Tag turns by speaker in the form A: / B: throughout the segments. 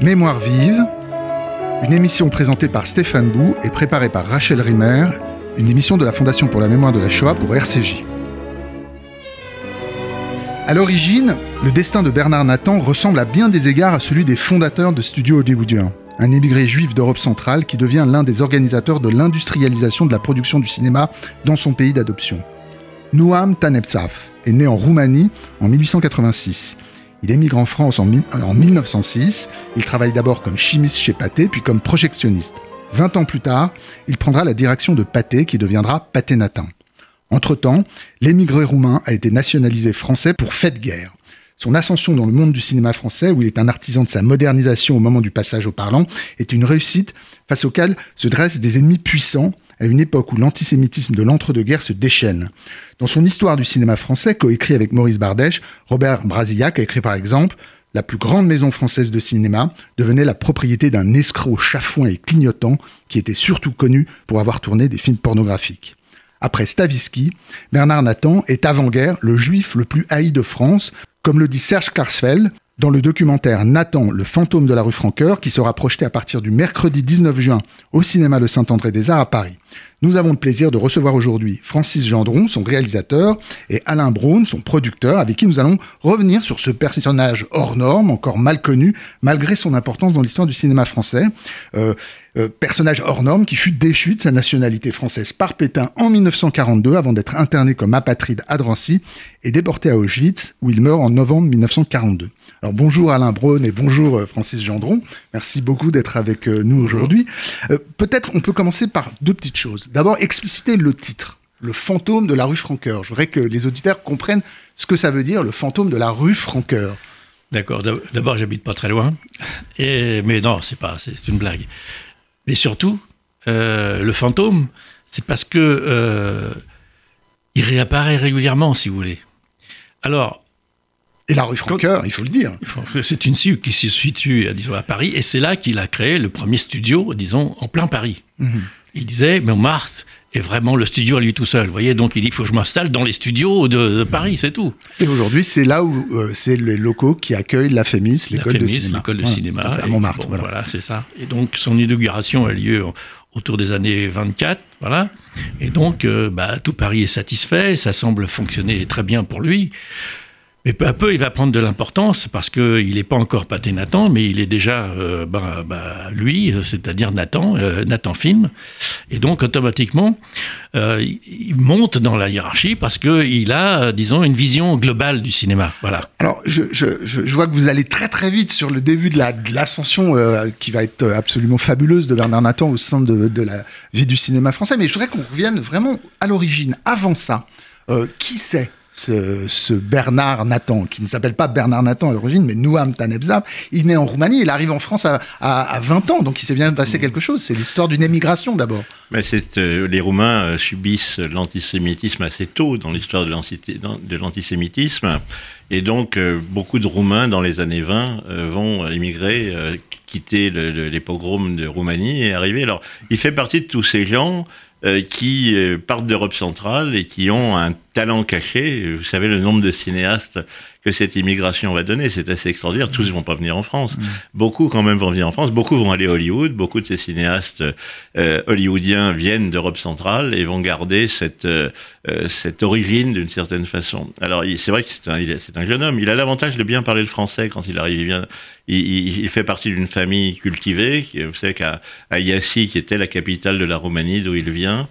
A: Mémoire vive, une émission présentée par Stéphane Bou et préparée par Rachel Rimmer, une émission de la Fondation pour la mémoire de la Shoah pour RCJ. À l'origine, le destin de Bernard Nathan ressemble à bien des égards à celui des fondateurs de studios hollywoodiens. Un émigré juif d'Europe centrale qui devient l'un des organisateurs de l'industrialisation de la production du cinéma dans son pays d'adoption. Nouam Tanepsaf est né en Roumanie en 1886. Il émigre en France en, 1906. Il travaille d'abord comme chimiste chez Pathé, puis comme projectionniste. Vingt ans plus tard, il prendra la direction de Pathé, qui deviendra Pathé Natin. Entre-temps, l'émigré roumain a été nationalisé français pour fait de guerre. Son ascension dans le monde du cinéma français, où il est un artisan de sa modernisation au moment du passage au parlant, est une réussite face auquel se dressent des ennemis puissants à une époque où l'antisémitisme de l'entre-deux-guerres se déchaîne. Dans son Histoire du cinéma français, coécrit avec Maurice Bardèche, Robert Brasillac a écrit par exemple La plus grande maison française de cinéma devenait la propriété d'un escroc chafouin et clignotant qui était surtout connu pour avoir tourné des films pornographiques. Après Stavisky, Bernard Nathan est avant-guerre le juif le plus haï de France, comme le dit Serge Klarsfeld, dans le documentaire Nathan, le fantôme de la rue Francoeur, qui sera projeté à partir du mercredi 19 juin au cinéma Le Saint-André des Arts à Paris. Nous avons le plaisir de recevoir aujourd'hui Francis Gendron, son réalisateur, et Alain Braun, son producteur, avec qui nous allons revenir sur ce personnage hors norme, encore mal connu, malgré son importance dans l'histoire du cinéma français. Euh, euh, personnage hors norme qui fut déchu de sa nationalité française par Pétain en 1942 avant d'être interné comme apatride à Drancy et déporté à Auschwitz où il meurt en novembre 1942. Alors bonjour Alain Braun et bonjour euh, Francis Gendron. Merci beaucoup d'être avec euh, nous aujourd'hui. Euh, peut-être on peut commencer par deux petites choses. D'abord expliciter le titre, le fantôme de la rue Franqueur. Je voudrais que les auditeurs comprennent ce que ça veut dire, le fantôme de la rue Franqueur.
B: D'accord. D'abord, j'habite pas très loin. Et, mais non, c'est pas, c'est une blague. Mais surtout, le fantôme, c'est parce que il réapparaît régulièrement, si vous voulez. Alors,
A: et la rue Francoeur, il faut le dire.
B: C'est une rue qui se situe, disons, à Paris, et c'est là qu'il a créé le premier studio, disons, en plein Paris. Mhm. Il disait, Montmartre est vraiment le studio à lui tout seul. Vous voyez, donc il dit, il faut que je m'installe dans les studios de, Paris, c'est tout.
A: Et aujourd'hui, c'est là où euh, c'est les locaux qui accueillent la FEMIS, l'école de cinéma.
B: l'école de cinéma.
A: À Montmartre.
B: voilà, c'est ça. Et donc, son inauguration a lieu autour des années 24, voilà. Et donc, euh, bah, tout Paris est satisfait, ça semble fonctionner très bien pour lui. Mais peu à peu, il va prendre de l'importance parce qu'il n'est pas encore Pathé Nathan, mais il est déjà euh, bah, bah, lui, c'est-à-dire Nathan, euh, Nathan Film. Et donc, automatiquement, euh, il monte dans la hiérarchie parce qu'il a, disons, une vision globale du cinéma. Voilà.
A: Alors, je, vois que vous allez très très vite sur le début de l'ascension la, qui va être absolument fabuleuse de Bernard Nathan au sein de, de la vie du cinéma français. Mais je voudrais qu'on revienne vraiment à l'origine. Avant ça, qui c'est ce, Bernard Nathan, qui ne s'appelle pas Bernard Nathan à l'origine, mais Nouam Tanebzab, il naît en Roumanie, il arrive en France à, 20 ans, donc il s'est bien passé mmh. quelque chose. C'est l'histoire d'une émigration d'abord.
C: Euh, les Roumains euh, subissent l'antisémitisme assez tôt dans l'histoire de l'antisémitisme. Et donc, euh, beaucoup de Roumains, dans les années 20, vont émigrer, quitter les pogroms de Roumanie et arriver. Alors, il fait partie de tous ces gens euh, qui euh, partent d'Europe centrale et qui ont un talent caché. Vous savez le nombre de cinéastes que cette immigration va donner, c'est assez extraordinaire. Tous ne vont pas venir en France. Mm. Beaucoup quand même vont venir en France. Beaucoup vont aller à Hollywood. Beaucoup de ces cinéastes euh, hollywoodiens viennent d'Europe centrale et vont garder cette, cette origine d'une certaine façon. Alors c'est vrai que c'est un, c'est un jeune homme. Il a l'avantage de bien parler le français quand il arrive. Il, vient, il, il fait partie d'une famille cultivée. Vous savez qu'à Yassi, qui était la capitale de la Roumanie, d'où il vient,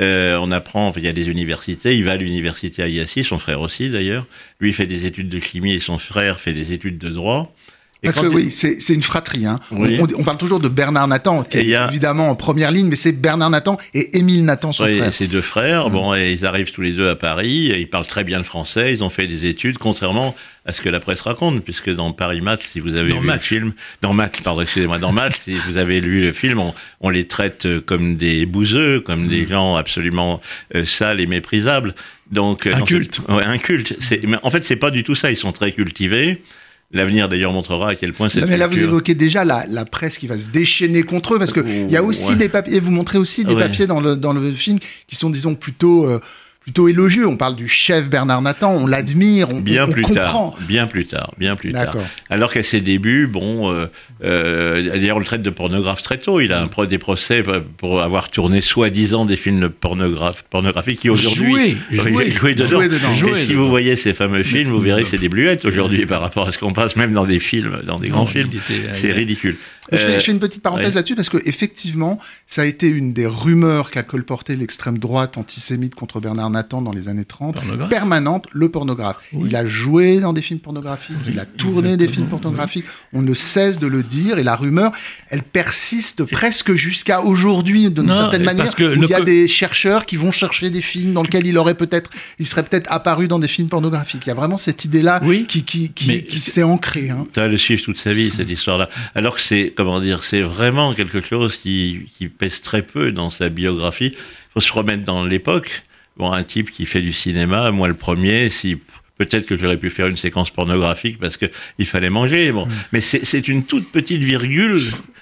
C: euh, on apprend, il y a des universités, il va à l'université à Yassi, son frère aussi d'ailleurs. Lui fait des études de chimie et son frère fait des études de droit.
A: Parce que oui, c'est une fratrie. Hein. On, parle toujours de Bernard Nathan, qui est évidemment en première ligne, mais c'est Bernard Nathan et Émile Nathan, son oui, frère.
C: Ses deux frères, mm. bon, et ils arrivent tous les deux à Paris, ils parlent très bien le français, ils ont fait des études, contrairement à ce que la presse raconte, puisque dans Paris Match, si vous avez vu le film, dans Match, pardon, excusez-moi, dans Match, si vous avez lu le film, on, les traite comme des bouseux, comme des mm. gens absolument euh, sales et méprisables. Donc,
B: euh, un culte.
C: Ouais, un culte. En fait, c'est pas du tout ça. Ils sont très cultivés. L'avenir d'ailleurs montrera à quel point c'est.
A: Mais là, vous évoquez déjà la, presse qui va se déchaîner contre eux, parce qu'il y a aussi des papiers, vous montrez aussi des papiers dans le, dans le film qui sont, disons, plutôt. Euh, plutôt élogieux. On parle du chef Bernard Nathan, on l'admire, on,
C: bien
A: on, on
C: plus
A: comprend.
C: tard, bien plus tard, bien plus tard.
A: D'accord.
C: Alors qu'à ses débuts, bon, euh, euh, d'ailleurs on le traite de pornographe très tôt. Il a un pro- des procès pour avoir tourné soi-disant des films pornographes, pornographiques qui aujourd'hui
B: Jouer,
C: dedans.
A: Jouer dedans.
C: Et
B: Jouer
C: si
B: dedans.
C: vous voyez ces fameux films, vous verrez c'est des bluettes aujourd'hui par rapport à ce qu'on passe même dans des films, dans des grands films.
B: il était-
C: C'est ridicule.
A: Je fais,
C: Euh,
A: je fais une petite parenthèse
C: ouais.
A: là-dessus parce que effectivement, ça a été une des rumeurs qu'a colporté l'extrême droite antisémite contre Bernard Nathan dans les années 30,
B: Pornographe.
A: permanente, le pornographe.
B: Oui.
A: Il a joué dans des films pornographiques, il a tourné des films pornographiques. On ne cesse de le dire et la rumeur, elle persiste presque jusqu'à aujourd'hui d'une certaine manière.
B: parce que
A: où il y a des chercheurs qui vont chercher des films dans lesquels il aurait peut-être, il serait peut-être apparu dans des films pornographiques. Il y a vraiment cette idée-là
B: Oui.
A: qui, qui, qui, s'est ancrée. hein.
C: Ça va le suivre toute sa vie, cette histoire-là. Alors que c'est, comment dire, c'est vraiment quelque chose qui, qui pèse très peu dans sa biographie. Il faut se remettre dans l'époque. Bon, un type qui fait du cinéma, moi le premier, si peut-être que j'aurais pu faire une séquence pornographique parce que il fallait manger. Bon, mais c'est une toute petite virgule,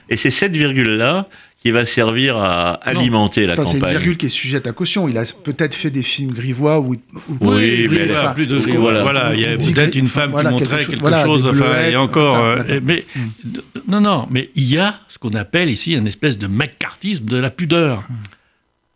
C: et c'est cette virgule-là qui va servir à alimenter la
A: Enfin, c'est une
C: campagne.
A: virgule qui est sujette à caution. Il a peut-être fait des films grivois où. où-
C: Oui, mais
A: enfin,
B: voilà, plus de
A: qu'on-
B: voilà,
C: voilà.
B: voilà, il y a peut-être une femme
A: voilà,
B: qui
A: quelque
B: montrait
A: chose-
B: quelque
A: voilà,
B: chose, enfin,
A: bleuettes,
B: et encore,
A: ça,
B: euh, mais non, non, mais il y a ce qu'on appelle ici une espèce de McCarthyisme de la pudeur.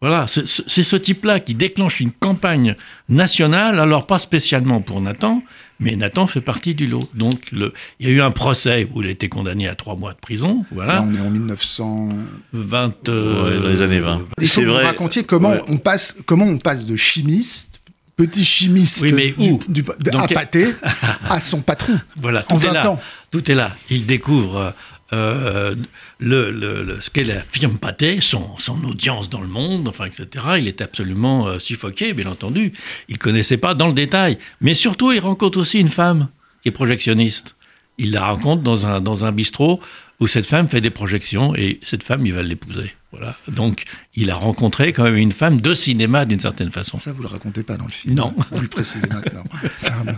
B: Voilà, c'est ce type-là qui déclenche une campagne nationale, alors pas spécialement pour Nathan, mais Nathan fait partie du lot. Donc, le, il y a eu un procès où il a été condamné à trois mois de prison,
A: Là,
B: voilà,
A: on est en 1900.
B: 20,
C: Ouais, dans les années 20.
A: Il faut
C: C'est
A: que vous racontiez comment
C: Ouais.
A: on passe, comment on passe de chimiste, petit chimiste
B: Oui, mais
A: du-
B: où
A: du- de-
B: Dans
A: à pâté, à son patron.
B: Voilà,
A: En
B: tout est
A: 20
B: là.
A: ans.
B: Tout est là. Il découvre euh, le, le- le- ce qu'est la firme Pathé, son, son audience dans le monde, enfin, etc. Il est absolument euh, suffoqué, bien entendu. Il connaissait pas dans le détail. Mais surtout, il rencontre aussi une femme qui est projectionniste. Il la rencontre dans un, dans un bistrot où cette femme fait des projections et cette femme, il va l'épouser. Voilà. Donc, il a rencontré quand même une femme de cinéma d'une certaine façon.
A: Ça, vous le racontez pas dans le film.
B: Non.
A: Vous le précisez maintenant.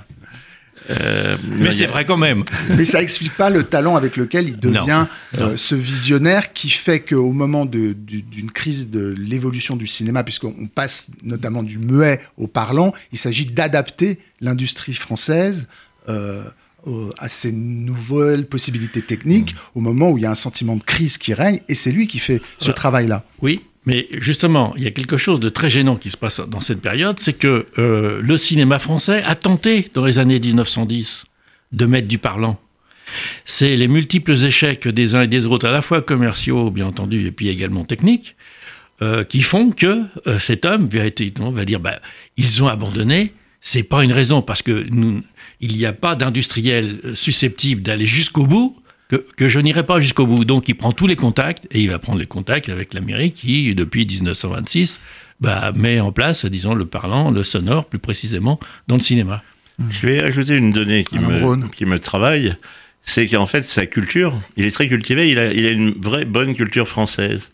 C: Euh,
B: Mais c'est
C: a-
B: vrai quand même.
A: Mais ça explique pas le talent avec lequel il devient
B: Non,
A: euh, ce visionnaire qui fait qu'au moment du- d'une crise de l'évolution du cinéma, puisqu'on passe notamment du muet au parlant, il s'agit d'adapter l'industrie française euh, à ces nouvelles possibilités techniques
B: Mmh.
A: au moment où il y a un sentiment de crise qui règne, et c'est lui qui fait ce travail-là.
B: Oui, mais justement, il y a quelque chose de très gênant qui se passe dans cette période, c'est que euh, le cinéma français a tenté, dans les années 1910, de mettre du parlant. C'est les multiples échecs des uns et des autres, à la fois commerciaux, bien entendu, et puis également techniques, euh, qui font que euh, cet homme, véritablement, va dire, bah, ils ont abandonné. C'est pas une raison, parce que il n'y a pas d'industriel susceptible d'aller jusqu'au bout que, que je n'irai pas jusqu'au bout. Donc il prend tous les contacts et il va prendre les contacts avec l'Amérique qui, depuis 1926, bah, met en place, disons, le parlant, le sonore, plus précisément, dans le cinéma.
C: Je vais ajouter une donnée qui, me, qui me travaille. C'est qu'en fait, sa culture, il est très cultivé, il a, il a une vraie bonne culture française.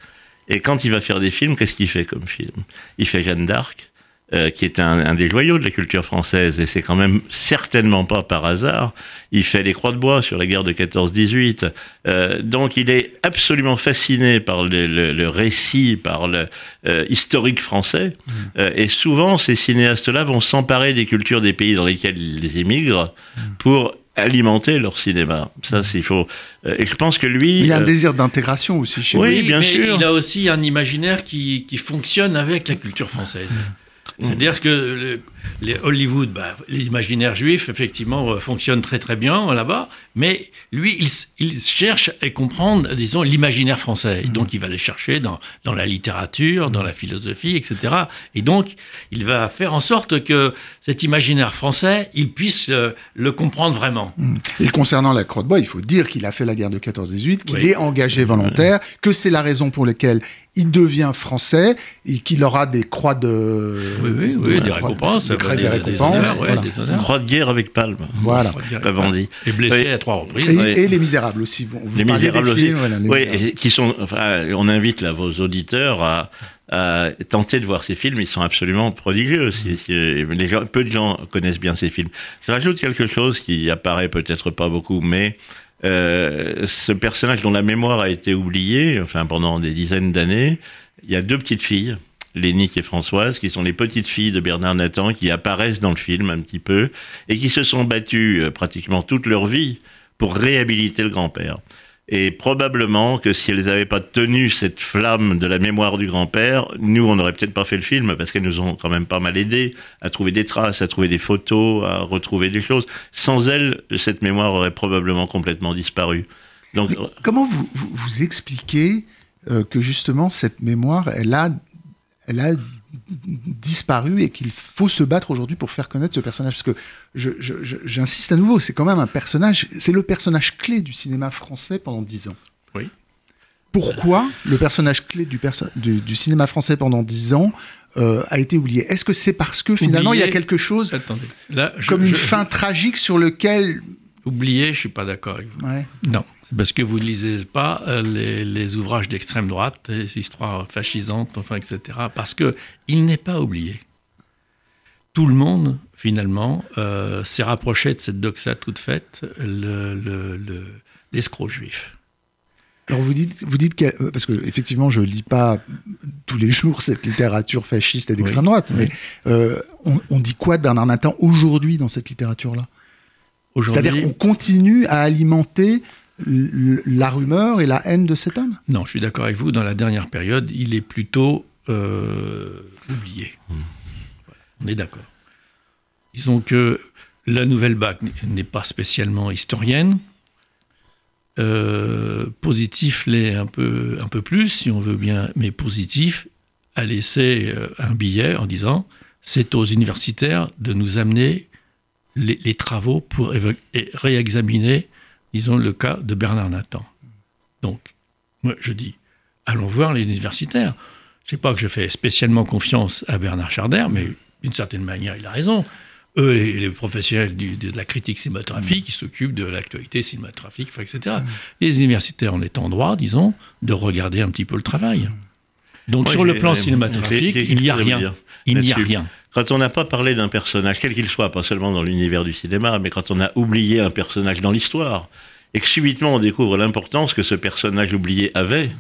C: Et quand il va faire des films, qu'est-ce qu'il fait comme film? Il fait Jeanne d'Arc, euh, qui est un, un des joyaux de la culture française, et c'est quand même certainement pas par hasard. Il fait Les Croix de Bois sur la guerre de 14-18. Euh, donc il est absolument fasciné par le, le- le récit, par le euh, historique français. Euh, et souvent, ces cinéastes-là vont s'emparer des cultures des pays dans lesquels ils émigrent pour alimenter leur cinéma. Ça, c'est il faut. et je pense que lui.
A: Il y a un
C: euh,
A: désir d'intégration aussi chez
C: Oui,
A: lui.
C: bien
B: mais
C: sûr.
B: il a aussi un imaginaire qui, qui fonctionne avec la culture française. C'est-à-dire que le- les Hollywood, bah, l'imaginaire juif, effectivement, euh, fonctionne très très bien là-bas, mais lui, il, cherche à comprendre, disons, l'imaginaire français. Et donc, il va les chercher dans, dans la littérature, dans la philosophie, etc. Et donc, il va faire en sorte que cet imaginaire français, il puisse euh, le comprendre vraiment.
A: Et concernant la Croix de Bois, il faut dire qu'il a fait la guerre de 14-18, qu'il
B: Oui.
A: est engagé volontaire, que c'est la raison pour laquelle il devient français et qu'il aura des croix de.
B: Oui, oui, oui,
A: de-
B: des
A: croix-
B: récompenses,
A: Des,
B: des-
A: des
B: des
A: récompenses.
B: honneurs, ouais,
A: voilà.
B: des honneurs.
C: Croix de guerre avec Palme,
A: Voilà.
C: comme on dit.
B: Et blessé
C: Oui.
B: à trois reprises.
A: Et,
C: Ouais.
A: et les Misérables aussi. Vous,
C: Les Misérables aussi.
A: films, voilà, les
C: Oui,
A: Misérables.
C: et qui sont. Enfin, on invite là vos auditeurs à, à tenter de voir ces films. Ils sont absolument prodigieux. Si- les gens, peu de gens connaissent bien ces films. Je rajoute quelque chose qui apparaît peut-être pas beaucoup, mais euh, ce personnage dont la mémoire a été oubliée, enfin pendant des dizaines d'années, il y a deux petites filles Lénique et Françoise, qui sont les petites filles de Bernard Nathan, qui apparaissent dans le film un petit peu, et qui se sont battues euh, pratiquement toute leur vie pour réhabiliter le grand-père. Et probablement que si elles n'avaient pas tenu cette flamme de la mémoire du grand-père, nous, on n'aurait peut-être pas fait le film, parce qu'elles nous ont quand même pas mal aidé à trouver des traces, à trouver des photos, à retrouver des choses. Sans elles, cette mémoire aurait probablement complètement disparu.
A: Donc, comment vous, vous, expliquez euh, que justement cette mémoire, elle a, elle a disparu et qu'il faut se battre aujourd'hui pour faire connaître ce personnage. Parce que j'insiste à nouveau, c'est quand même un personnage, c'est le personnage clé du cinéma français pendant dix ans.
B: Oui.
A: Pourquoi le personnage clé du, du, cinéma français pendant dix ans euh, a été oublié? Est-ce que c'est parce que finalement il y a quelque chose comme une fin tragique sur lequel...
B: Oublié, je suis pas d'accord avec vous. Non parce que vous ne lisez pas euh, les, ouvrages d'extrême droite, les histoires fascisantes, enfin, etc. Parce qu'il n'est pas oublié. Tout le monde, finalement, euh, s'est rapproché de cette doxa toute faite, l'escroc le, juif.
A: Alors vous dites, vous dites que, euh, parce que effectivement je lis pas tous les jours cette littérature fasciste et d'extrême droite, mais on, on, dit quoi de Bernard Nathan aujourd'hui dans cette littérature-là? C'est-à-dire qu'on continue à alimenter la rumeur et la haine de cet homme?
B: Non, je suis d'accord avec vous. Dans la dernière période, il est plutôt euh, oublié. On est d'accord. Disons que la nouvelle BAC n'est pas spécialement historienne. Euh, positif l'est un peu, un peu plus, si on veut bien, mais positif a laissé euh, un billet en disant c'est aux universitaires de nous amener les, travaux pour réexaminer disons, le cas de Bernard Nathan. Donc, moi, je dis, allons voir les universitaires. Je ne sais pas que je fais spécialement confiance à Bernard Charder, mais d'une certaine manière, il a raison. Eux, les, professionnels de la critique cinématographique, qui s'occupent de l'actualité cinématographique, etc. Les universitaires en étant droit, disons, de regarder un petit peu le travail. Donc, sur le plan cinématographique, il n'y a rien. Il n'y a rien.
C: Quand on n'a pas parlé d'un personnage, quel qu'il soit, pas seulement dans l'univers du cinéma, mais quand on a oublié un personnage dans l'histoire, et que subitement on découvre l'importance que ce personnage oublié avait,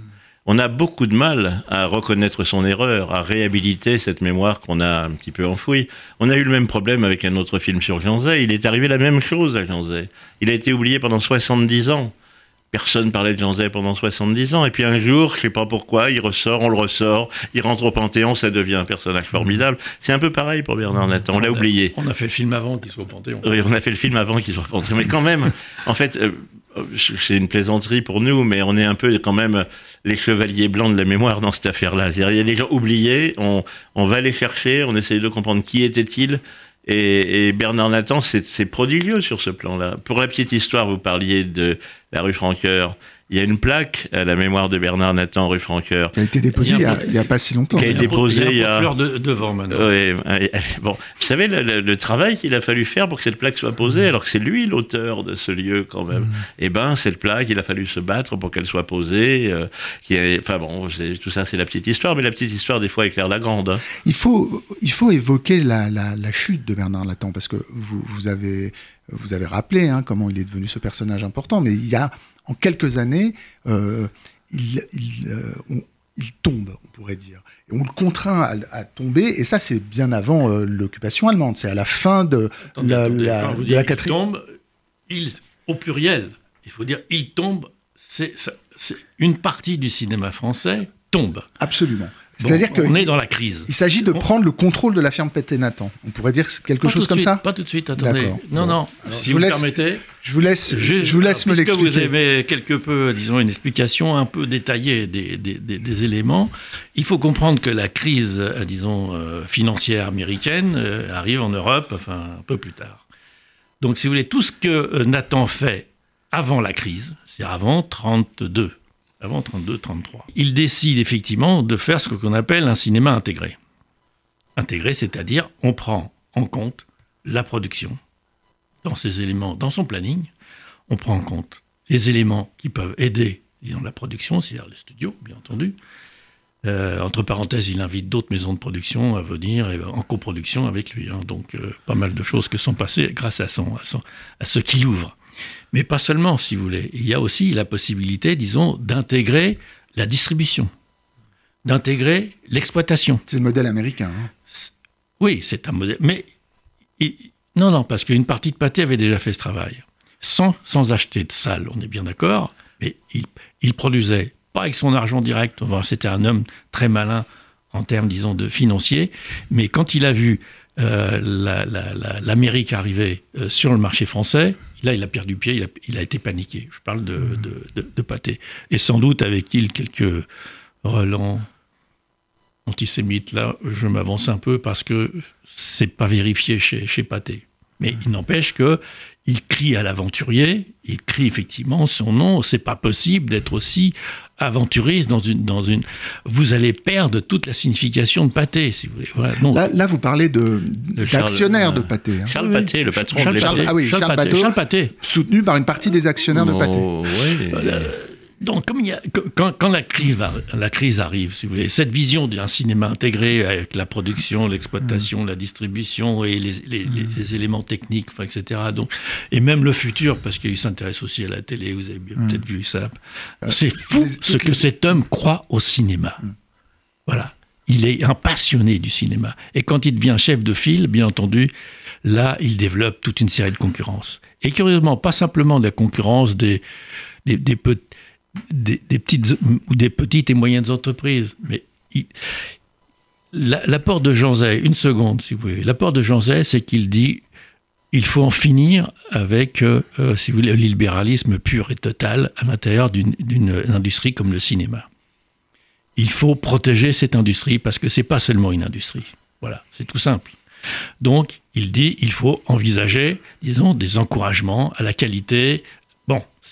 C: on a beaucoup de mal à reconnaître son erreur, à réhabiliter cette mémoire qu'on a un petit peu enfouie. On a eu le même problème avec un autre film sur Jean Zay. Il est arrivé la même chose à Jean Zay. Il a été oublié pendant 70 ans. Personne parlait de Jean Zay pendant 70 ans. Et puis un jour, je sais pas pourquoi, il ressort, on le ressort, il rentre au Panthéon, ça devient un personnage formidable. C'est un peu pareil pour Bernard Nathan, on l'a oublié.
B: On a fait le film avant qu'il soit au Panthéon.
C: Oui, on a fait le film avant qu'il soit au Panthéon. Mais quand même, en fait, euh, c'est une plaisanterie pour nous, mais on est un peu quand même les chevaliers blancs de la mémoire dans cette affaire-là. Il y a des gens oubliés, on, on va les chercher, on essaye de comprendre qui était-il. Et, Bernard Nathan, c'est prodigieux sur ce plan-là. Pour la petite histoire, vous parliez de la rue Franqueur. Il y a une plaque à la mémoire de Bernard Nathan, rue Franqueur.
A: Qui a été déposée il n'y a, pas si longtemps.
C: Qui a été posée il y a.
B: fleur de, devant maintenant.
C: Oui, bon, vous savez le, travail qu'il a fallu faire pour que cette plaque soit posée, alors que c'est lui l'auteur de ce lieu quand même. Mm. Eh ben, cette plaque, il a fallu se battre pour qu'elle soit posée. Euh, qui enfin bon, tout ça, c'est la petite histoire, mais la petite histoire des fois éclaire la grande. Hein.
A: Il faut, il faut évoquer la, la, chute de Bernard Nathan parce que vous, vous avez vous avez rappelé hein, comment il est devenu ce personnage important, mais il y a en quelques années, euh, euh, il, tombe, on pourrait dire. Et on le contraint à, tomber, et ça c'est bien avant euh, l'occupation allemande, c'est à la fin de la, quatrième.
B: tombe, il, au pluriel, il faut dire il tombe, c'est une partie du cinéma français tombe.
A: Absolument.
B: C'est-à-dire qu'on est dans la crise.
A: Il s'agit de prendre le contrôle de la firme Pété-Nathan. On pourrait dire quelque chose comme ça
B: Pas tout de suite, attendez. Non, non, si vous, me permettez.
A: Je vous laisse, je, vous laisse me l'expliquer.
B: Vous avez quelque peu, disons, une explication un peu détaillée des, des, des, éléments, il faut comprendre que la crise, euh, disons, euh, financière américaine euh, arrive en Europe, enfin, un peu plus tard. Donc, si vous voulez, tout ce que Nathan fait avant la crise, c'est avant 32, avant 32-33. Il décide effectivement de faire ce qu'on appelle un cinéma intégré. Intégré, c'est-à-dire on prend en compte la production dans ses éléments, dans son planning, on prend en compte les éléments qui peuvent aider, la production, c'est-à-dire les studios, bien entendu. Euh, entre parenthèses, il invite d'autres maisons de production à venir en coproduction avec lui. Hein. donc, euh, pas mal de choses que sont passées grâce à, à ce qu'il ouvre. Mais pas seulement, si vous voulez. Il y a aussi la possibilité, disons, d'intégrer la distribution. d'intégrer l'exploitation.
A: C'est le modèle américain. hein.
B: Oui, c'est un modèle. Mais non, non, parce qu'une partie de Pathé avait déjà fait ce travail. Sans, sans acheter de salle, on est bien d'accord. Mais il, il produisait, pas avec son argent direct. Enfin, C'était un homme très malin en termes, disons, de financier. Mais quand il a vu euh, la- la- la- l'Amérique arriver euh, sur le marché français, là, il a perdu pied, il a, été paniqué. Je parle de, Pathé. Et sans doute avec il quelques relents antisémites. Là, je m'avance un peu parce que c'est pas vérifié chez, chez Pathé. Mais il n'empêche que il crie à l'aventurier, il crie effectivement son nom. C'est pas possible d'être aussi aventuriste dans une, dans une. Vous allez perdre toute la signification de Pathé, si vous voulez. Voilà. Non.
A: Là, là, vous parlez de d'actionnaires de Pathé, hein,
C: Charles
B: Oui,
C: Pathé, le patron
B: Charles
C: de
A: Charles-
C: l'EPT.
A: ah oui, Charles Pathé. soutenu par une partie des actionnaires de.
C: Oh, ouais.
B: Donc, comme il y a- quand, quand la, crise, va- la crise arrive, si vous voulez, cette vision d'un cinéma intégré avec la production, l'exploitation, la distribution et les, les éléments techniques, enfin, etc. Donc, et même le futur, parce qu'il s'intéresse aussi à la télé, vous avez bien peut-être vu ça. C'est fou ce que cet homme croit au cinéma. Voilà. Il est un passionné du cinéma. Et quand il devient chef de file, bien entendu, là, il développe toute une série de concurrences. Et curieusement, pas simplement de la concurrence des, des, des, des- petites ou des petites et moyennes entreprises, mais l'apport de Jean Zay, une seconde si vous voulez, l'apport de Jean Zay, c'est qu'il dit il faut en finir avec, euh, euh, si vous voulez, le libéralisme pur et total à l'intérieur d'une d'une industrie comme le cinéma. Il faut protéger cette industrie parce que c'est pas seulement une industrie. Voilà, c'est tout simple. Donc, il dit il faut envisager, disons, des encouragements à la qualité.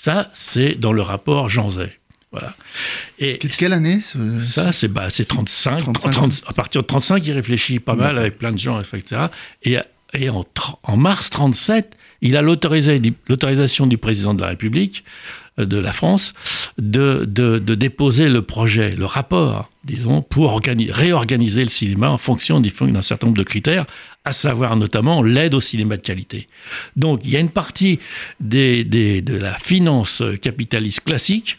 B: Ça, c'est dans le rapport Jean Zay. Voilà. Et
A: De quelle année ce-
B: ça, c'est bah, c'est 35,
A: 35,
B: 30 à partir de 35, il réfléchit pas mal avec plein de gens, etc. Et, et en, en mars 37, il a l'autorisa- l'autorisation du président de la République euh, de la France de, de, de déposer le projet, le rapport, disons, pour organi- réorganiser le cinéma en fonction d'un certain nombre de critères, à savoir notamment l'aide au cinéma de qualité. Donc, il y a une partie de la finance capitaliste classique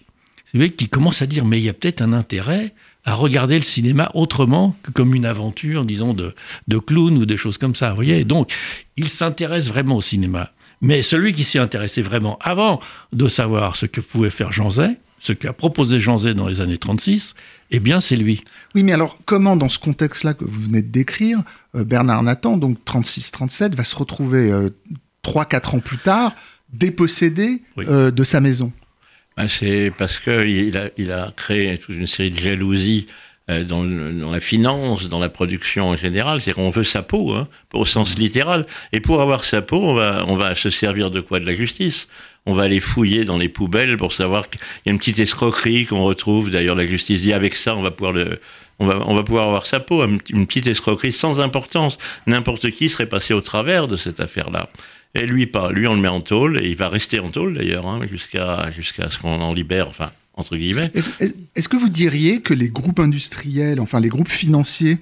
B: qui commence à dire mais il y a peut-être un intérêt à regarder le cinéma autrement que comme une aventure, disons, de, clown ou des choses comme ça. Vous voyez Donc, il s'intéresse vraiment au cinéma. Mais celui qui s'y intéressait vraiment avant de savoir ce que pouvait faire Jean Zay, ce qu'a proposé Jean Zay dans les années 36, eh bien, c'est lui.
A: Oui, mais alors comment, dans ce contexte-là que vous venez de décrire, Bernard Nathan, donc 36-37, va se retrouver euh, 3-4 ans plus tard dépossédé
B: Oui.
A: euh, de sa maison
C: Ben, c'est parce qu'il a, il a créé toute une série de jalousies euh, dans, le- dans la finance, dans la production en général. C'est qu'on veut sa peau, hein, au sens littéral. Et pour avoir sa peau, on va, on va se servir de quoi? De la justice. On va aller fouiller dans les poubelles pour savoir qu'il y a une petite escroquerie qu'on retrouve. D'ailleurs, la justice dit avec ça, on va pouvoir le. On va, on va pouvoir avoir sa peau, une une petite escroquerie sans importance. N'importe qui serait passé au travers de cette affaire-là. Et lui pas. Lui, on le met en tôle, et il va rester en tôle d'ailleurs, hein, jusqu'à jusqu'à ce qu'on en libère, enfin, entre guillemets.
A: Est-ce est- est-ce que vous diriez que les groupes industriels, enfin les groupes financiers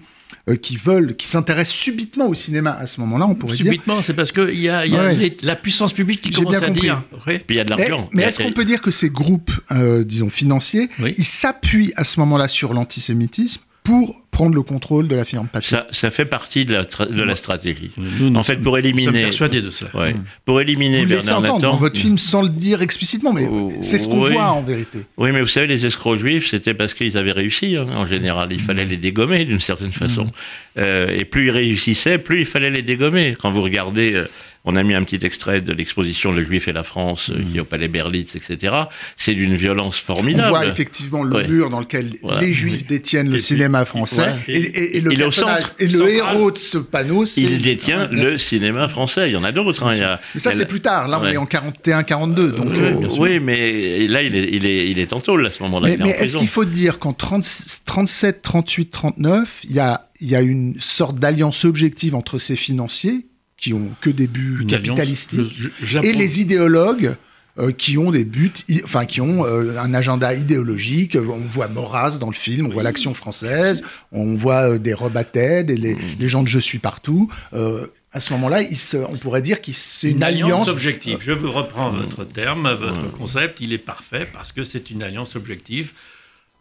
A: euh, qui veulent, qui s'intéressent subitement au cinéma à ce moment-là, on pourrait dire.
B: Subitement, c'est parce qu'il y a, il y a
A: Ouais.
B: les- la puissance publique qui commence
A: bien
B: à
A: compris.
B: dire. Ouais.
C: Puis il y a de
A: Mais,
C: l'argent.
A: mais
C: y a-
A: est-ce qu'on peut dire que ces groupes, euh, disons financiers,
B: Oui.
A: ils s'appuient à ce moment-là sur l'antisémitisme pour prendre le contrôle de la firme Pathé
C: ça, ça fait partie de la, tra- de la stratégie.
B: Nous, nous
C: En fait,
B: sommes-
C: pour
B: nous sommes
C: éliminer-
B: persuadés de cela.
C: Ouais. Pour éliminer
A: Vous
C: Bernard
A: entendre
C: Nathan.
A: dans votre film sans le dire explicitement, mais
C: Oh,
A: c'est ce qu'on
C: oui.
A: voit en vérité.
C: Oui, mais vous savez, les escrocs juifs, c'était parce qu'ils avaient réussi, hein, en général. Il fallait les dégommer d'une certaine façon. Euh, et plus ils réussissaient, plus il fallait les dégommer. Quand vous regardez, euh, on a mis un petit extrait de l'exposition Le Juif et la France, euh, qui est au Palais Berlitz, etc. C'est d'une violence
A: On
C: formidable.
A: voit effectivement le
C: Ouais.
A: mur dans lequel les juifs détiennent le
B: puis-
A: cinéma français.
C: Ouais.
A: Et, et- et le,
C: Il est au
A: personnage-
C: centre,
A: et le
B: central.
A: héros de ce panneau, c'est.
C: Il détient le cinéma français. Il y en a d'autres. hein.
A: Mais ça, c'est plus tard. Là, on est en 41-42. Donc,
B: oui,
A: euh,
B: sûr.
C: Oui, mais là, il est, il est, il est en tôle à ce moment-là.
A: Mais, est-ce qu'il faut dire qu'en 30 37, 38, 39, il y a, il y a une sorte d'alliance objective entre ces financiers, qui ont que des buts
B: Une
A: capitalistiques, et les idéologues euh, qui ont des buts, enfin qui ont euh, un agenda idéologique. On voit Maurras dans le film, on voit l'action française, on voit euh, des Robated et les,
B: Mm.
A: les gens de Je suis partout. Euh, à ce moment-là, on pourrait dire que c'est
B: une alliance,
A: objective.
B: objective. Je vous reprends votre terme, votre concept. Il est parfait parce que c'est une alliance objective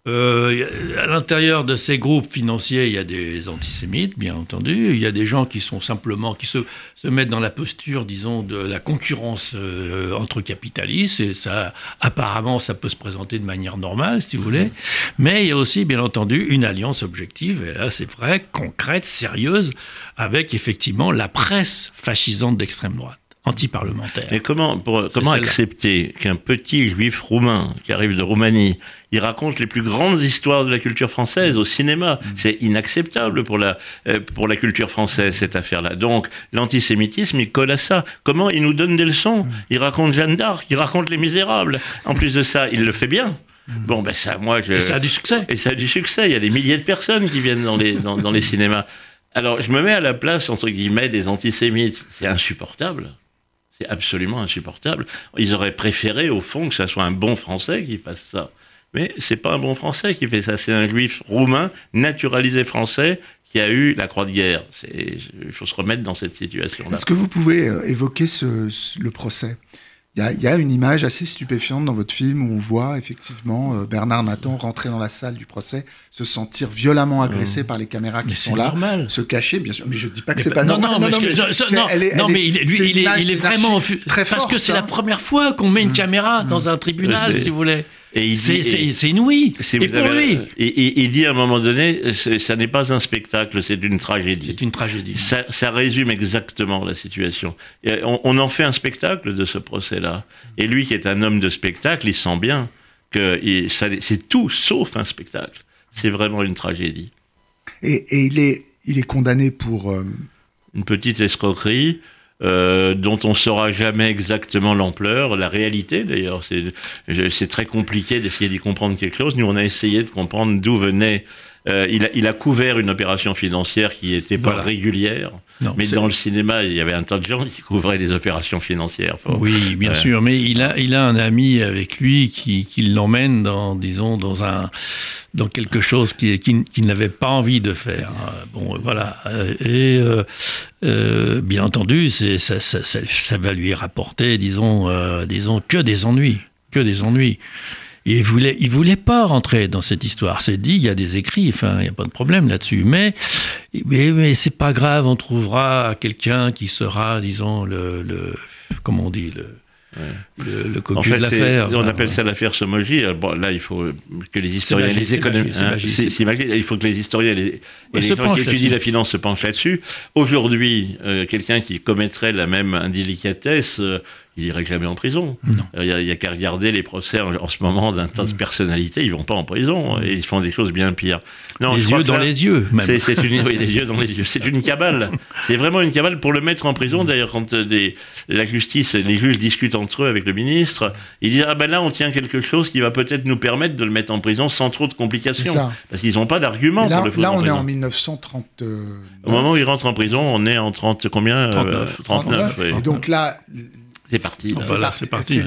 B: Euh, à l'intérieur de ces groupes financiers, il y a des antisémites, bien entendu. Il y a des gens qui sont simplement, qui se, se mettent dans la posture, disons, de la concurrence euh, entre capitalistes. Et ça, apparemment, ça peut se présenter de manière normale, si vous voulez. Mhm. Mais il y a aussi, bien entendu, une alliance objective, et là, c'est vrai, concrète, sérieuse, avec effectivement la presse fascisante d'extrême droite anti-parlementaire.
C: Mais comment, comment accepter qu'un petit juif roumain qui arrive de Roumanie, il raconte les plus grandes histoires de la culture française au cinéma mm. C'est inacceptable pour la, euh, pour la culture française, cette affaire-là. Donc, l'antisémitisme, il colle à ça. Comment il nous donne des leçons mm. Il raconte Jeanne d'Arc, il raconte Les Misérables. En plus de ça, il le fait bien. Mm. Bon, ben ça, moi, je...
B: Et ça a du succès.
C: Et ça a du succès. Il y a des milliers de personnes qui viennent dans les, dans, dans les cinémas. Alors, je me mets à la place, entre guillemets, des antisémites. C'est insupportable. C'est absolument insupportable. Ils auraient préféré, au fond, que ce soit un bon Français qui fasse ça. Mais c'est pas un bon Français qui fait ça, c'est un juif roumain, naturalisé français, qui a eu la croix de guerre. Il faut se remettre dans cette situation-là.
A: Est-ce que vous pouvez euh, évoquer le procès? Il y, a une image assez stupéfiante dans votre film où on voit effectivement euh, Bernard Nathan rentrer dans la salle du procès, se sentir violemment agressé mmh. par les caméras qui sont là,
B: normal.
A: se cacher, bien sûr. Mais je dis pas que c'est pas normal.
B: Non, non, non, mais, il, lui, il, est, vraiment très fort. Parce que c'est la première fois qu'on met une mmh. caméra dans mmh. un tribunal, si vous voulez. C'est inouï. et pour lui.
C: Et, il dit à un moment donné, ça n'est pas un spectacle, c'est une tragédie.
B: C'est une tragédie.
C: Ça, résume exactement la situation. on, en fait un spectacle de ce procès-là. Et lui, qui est un homme de spectacle, il sent bien que c'est tout sauf un spectacle. C'est vraiment une tragédie.
A: Et, il, est, il est condamné pour... Euh,
C: une petite escroquerie. Euh, dont on ne saura jamais exactement l'ampleur, la réalité d'ailleurs. C'est très compliqué d'essayer d'y comprendre quelque chose. Nous, on a essayé de comprendre d'où venait. Euh, il, a, il, a, couvert une opération financière qui n'était pas régulière. mais dans le cinéma, il y avait un tas de gens qui couvraient des opérations financières.
B: oui, bien sûr. Mais il a, il a un ami avec lui qui, qui l'emmène dans, disons, dans un dans quelque chose qu'il qui, qui n'avait pas envie de faire. Bon, voilà. Et euh, euh, bien entendu, ça, ça, ça, ça, va lui rapporter, disons, euh, disons, que des ennuis, que des ennuis. Et il voulait, il voulait pas rentrer dans cette histoire. C'est dit, il y a des écrits, enfin, il n'y a pas de problème là-dessus. Mais, mais, mais c'est pas grave, on trouvera quelqu'un qui sera, disons, le, le comment on dit, le, le, le cocu de l'affaire.
C: On appelle ça l'affaire Somogy. Bon, là, il faut que les historiens, les économistes, il faut que les historiens, les, les gens qui étudient la finance se penchent là-dessus. Aujourd'hui, euh, quelqu'un qui commettrait la même indélicatesse, euh, il irait jamais en prison. Il n'y a, qu'à regarder les procès en, ce moment d'un tas de mm. personnalités, ils vont pas en prison et ils font des choses bien pires.
B: Non, les yeux dans les yeux, même.
C: C'est une, oui, les yeux dans les yeux. C'est une cabale. C'est vraiment une cabale pour le mettre en prison. D'ailleurs, quand euh, la justice, les juges discutent entre eux avec le ministre, ils disent ah ben là on tient quelque chose qui va peut-être nous permettre de le mettre en prison sans trop de complications, parce qu'ils n'ont pas d'argument pour le
A: Là, on est en 1930.
C: Au moment où il rentre en prison, on est en 30 combien
B: 39.
C: 39
A: Et donc là,
C: c'est parti.
B: Voilà, c'est parti.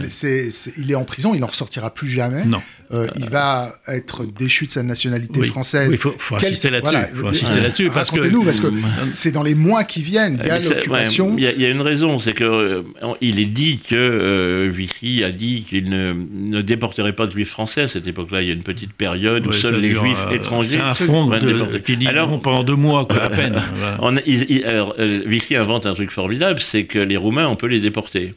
A: il est en prison, il n'en ressortira plus jamais.
B: Non.
A: Euh, il va être déchu de sa nationalité française.
B: il faut, insister là-dessus. faut insister là-dessus parce que
A: nous, parce que c'est dans les mois qui viennent. Il y a l'occupation.
C: Il y, a une raison, c'est que euh, il est dit que euh, Vichy a dit qu'il ne, ne, déporterait pas de juifs français à cette époque-là. Il y a une petite période où seuls les juifs étrangers.
B: C'est un fond de, qui dit alors, pendant deux mois, quoi, à peine.
C: on, alors, Vichy invente un truc formidable, c'est que les Roumains, on peut les déporter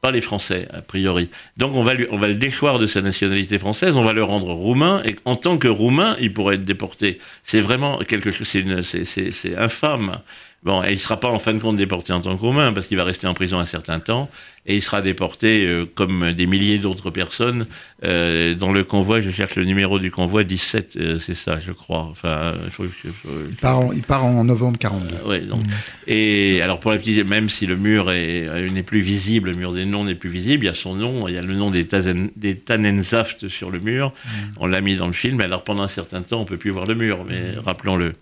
C: pas les Français, a priori. Donc on va, lui, on va le déchoir de sa nationalité française, on va le rendre roumain, et en tant que roumain, il pourrait être déporté. C'est vraiment quelque chose, c'est infâme. Bon, et il ne sera pas en fin de compte déporté en tant que roumain, parce qu'il va rester en prison un certain temps, et il sera déporté euh, comme des milliers d'autres personnes euh, dans le convoi. Je cherche le numéro du convoi 17, euh, c'est ça, je crois. Enfin, il, faut,
A: il, part en, il, part en, novembre 42.
C: oui, donc. Mm. Et alors pour la petite, même si le mur n'est plus visible, le mur des noms n'est plus visible, il y a son nom, il y a le nom des, tazen, des Tannensaft sur le mur. Mm. On l'a mis dans le film. Alors pendant un certain temps, on peut plus voir le mur, mais mm. rappelons-le.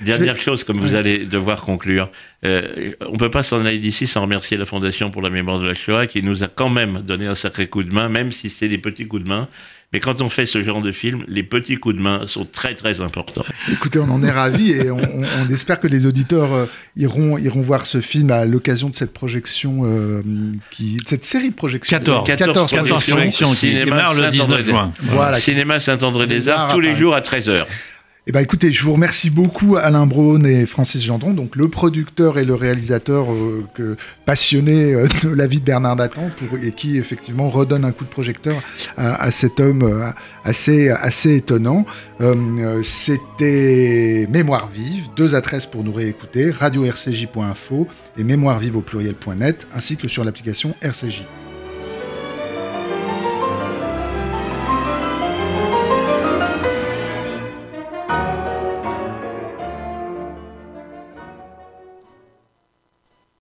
C: Dernière chose, comme vous allez devoir conclure, euh, on ne peut pas s'en aller d'ici sans remercier la Fondation pour la mémoire de la Shoah qui nous a quand même donné un sacré coup de main, même si c'est des petits coups de main. Mais quand on fait ce genre de film, les petits coups de main sont très très importants.
A: Écoutez, on en est ravis et on, espère que les auditeurs euh, iront, iront voir ce film à l'occasion de cette projection, euh, qui, cette série de projections.
B: 14, 14, 14 projections qui démarre le 19 juin.
C: Voilà. Cinéma Saint-André-des-Arts tous les jours à 13h.
A: Eh ben, écoutez, je vous remercie beaucoup Alain Braun et Francis Gendron, donc le producteur et le réalisateur euh, passionné euh, de la vie de Bernard Nathan, pour, et qui effectivement redonne un coup de projecteur à, cet homme euh, assez, assez étonnant. C'était Mémoire vive, deux adresses pour nous réécouter, radio-rcj.info et mémoire vive au pluriel.net, ainsi que sur l'application RCJ.